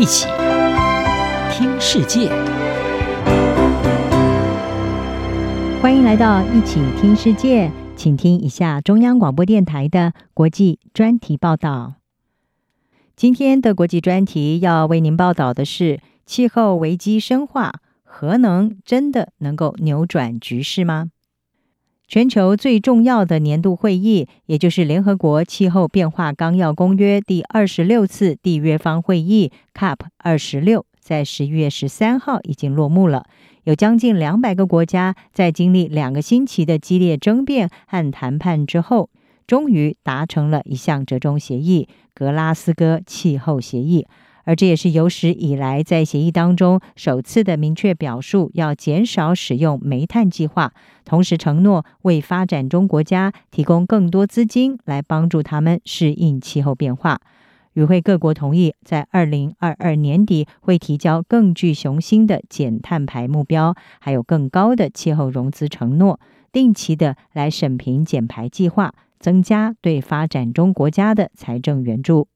一起听世界，欢迎来到一起听世界，请听一下中央广播电台的国际专题报道。今天的国际专题要为您报道的是：气候危机深化，核能真的能够扭转局势吗？全球最重要的年度会议，也就是联合国气候变化纲要公约第二十六次缔约方会议 （COP 二十六）在十一月十三号已经落幕了。有将近两百个国家在经历两个星期的激烈争辩和谈判之后，终于达成了一项折中协议——格拉斯哥气候协议。而这也是有史以来在协议当中首次的明确表述，要减少使用煤炭计划，同时承诺为发展中国家提供更多资金来帮助他们适应气候变化。与会各国同意在二零二二年底会提交更具雄心的减碳排目标，还有更高的气候融资承诺，定期的来审评减排计划，增加对发展中国家的财政援助。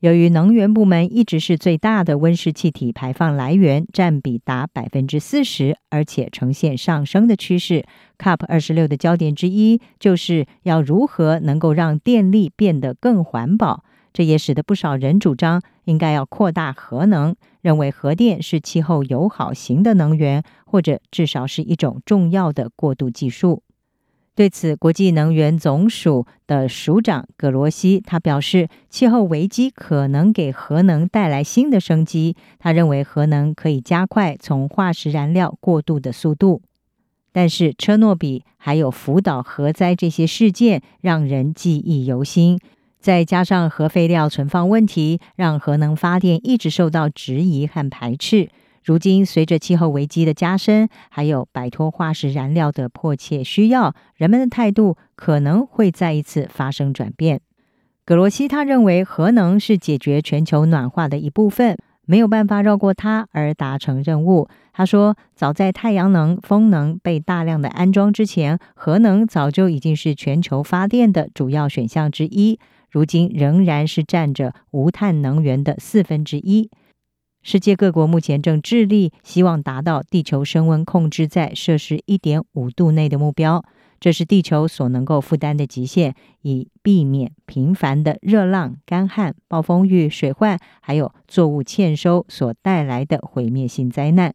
由于能源部门一直是最大的温室气体排放来源，占比达百分之四十，而且呈现上升的趋势。COP 二十六的焦点之一就是要如何能够让电力变得更环保。这也使得不少人主张应该要扩大核能，认为核电是气候友好型的能源，或者至少是一种重要的过渡技术。对此，国际能源总署的署长葛罗西他表示，气候危机可能给核能带来新的生机。他认为核能可以加快从化石燃料过渡的速度，但是车诺比还有福岛核灾这些事件让人记忆犹新，再加上核废料存放问题，让核能发电一直受到质疑和排斥。如今，随着气候危机的加深，还有摆脱化石燃料的迫切需要，人们的态度可能会再一次发生转变。葛罗西他认为，核能是解决全球暖化的一部分，没有办法绕过它而达成任务。他说，早在太阳能、风能被大量的安装之前，核能早就已经是全球发电的主要选项之一，如今仍然是占着无碳能源的四分之一。世界各国目前正致力希望达到地球升温控制在摄氏一点五度内的目标，这是地球所能够负担的极限，以避免频繁的热浪、干旱、暴风雨、水患，还有作物欠收所带来的毁灭性灾难。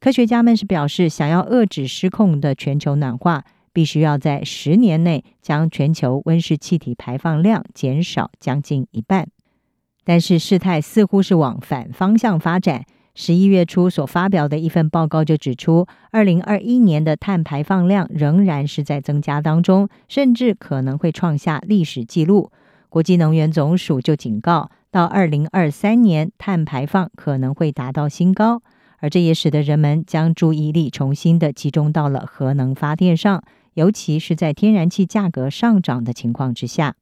科学家们是表示，想要遏制失控的全球暖化，必须要在十年内将全球温室气体排放量减少将近一半。但是事态似乎是往反方向发展。十一月初所发表的一份报告就指出，二零二一年的碳排放量仍然是在增加当中，甚至可能会创下历史记录。国际能源总署就警告，到二零二三年碳排放可能会达到新高，而这也使得人们将注意力重新的集中到了核能发电上，尤其是在天然气价格上涨的情况之下。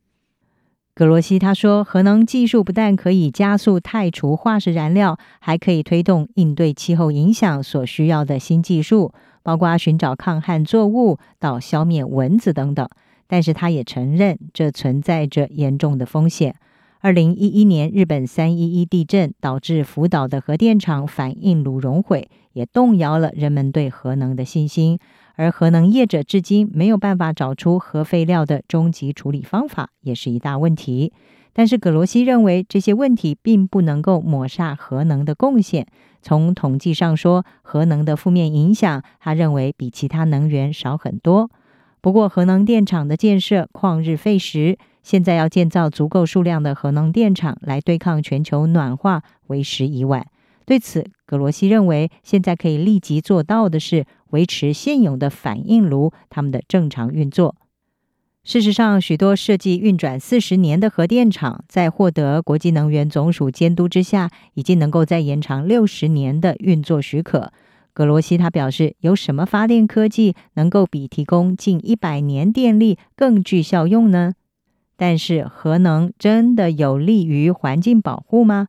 格罗西他说，核能技术不但可以加速汰除化石燃料，还可以推动应对气候影响所需要的新技术，包括寻找抗旱作物到消灭蚊子等等。但是他也承认，这存在着严重的风险。二零一一年日本三一一地震导致福岛的核电厂反应炉熔毁，也动摇了人们对核能的信心。而核能业者至今没有办法找出核废料的终极处理方法，也是一大问题。但是葛罗西认为这些问题并不能够抹杀核能的贡献。从统计上说，核能的负面影响，他认为比其他能源少很多。不过，核能电厂的建设旷日费时，现在要建造足够数量的核能电厂来对抗全球暖化，为时已晚。对此，葛罗西认为，现在可以立即做到的是维持现有的反应炉它们的正常运作。事实上，许多设计运转四十年的核电厂，在获得国际能源总署监督之下，已经能够再延长六十年的运作许可。格罗西他表示，有什么发电科技能够比提供近一百年电力更具效用呢？但是，核能真的有利于环境保护吗？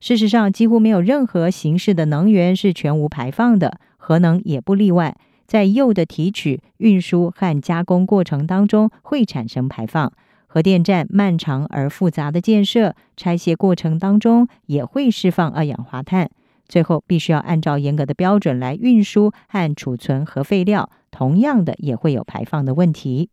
事实上，几乎没有任何形式的能源是全无排放的，核能也不例外。在铀的提取、运输和加工过程当中会产生排放，核电站漫长而复杂的建设，拆卸过程当中也会释放二氧化碳，最后必须要按照严格的标准来运输和储存核废料，同样的也会有排放的问题。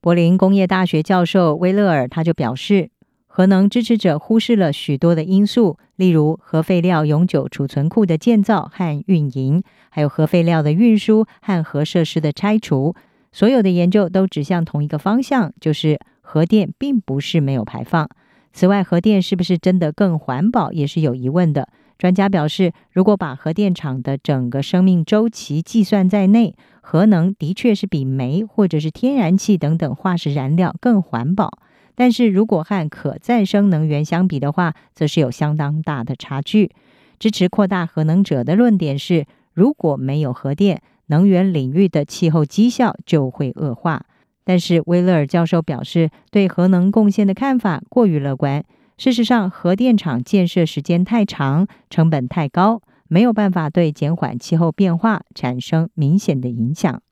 柏林工业大学教授威勒尔他就表示，核能支持者忽视了许多的因素，例如核废料永久储存库的建造和运营，还有核废料的运输和核设施的拆除。所有的研究都指向同一个方向，就是核电并不是没有排放。此外，核电是不是真的更环保也是有疑问的。专家表示，如果把核电厂的整个生命周期计算在内，核能的确是比煤或者是天然气等等化石燃料更环保。但是如果和可再生能源相比的话，则是有相当大的差距。支持扩大核能者的论点是，如果没有核电，能源领域的气候绩效就会恶化，但是威勒尔教授表示，对核能贡献的看法过于乐观。事实上，核电厂建设时间太长，成本太高，没有办法对减缓气候变化产生明显的影响。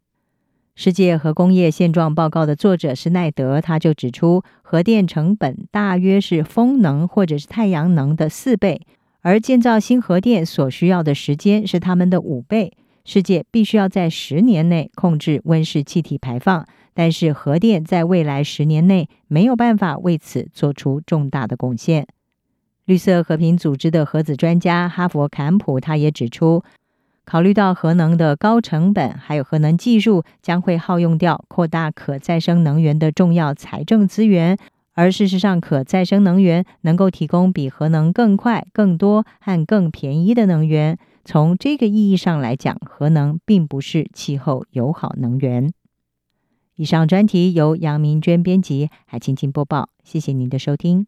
世界核工业现状报告的作者施耐德他就指出，核电成本大约是风能或者是太阳能的四倍，而建造新核电所需要的时间是他们的五倍。世界必须要在十年内控制温室气体排放，但是核电在未来十年内没有办法为此做出重大的贡献。绿色和平组织的核子专家哈佛坎普他也指出，考虑到核能的高成本，还有核能技术将会耗用掉扩大可再生能源的重要财政资源，而事实上，可再生能源能够提供比核能更快、更多和更便宜的能源。从这个意义上来讲，核能并不是气候友好能源。以上专题由杨明娟编辑，还请听播报。谢谢您的收听。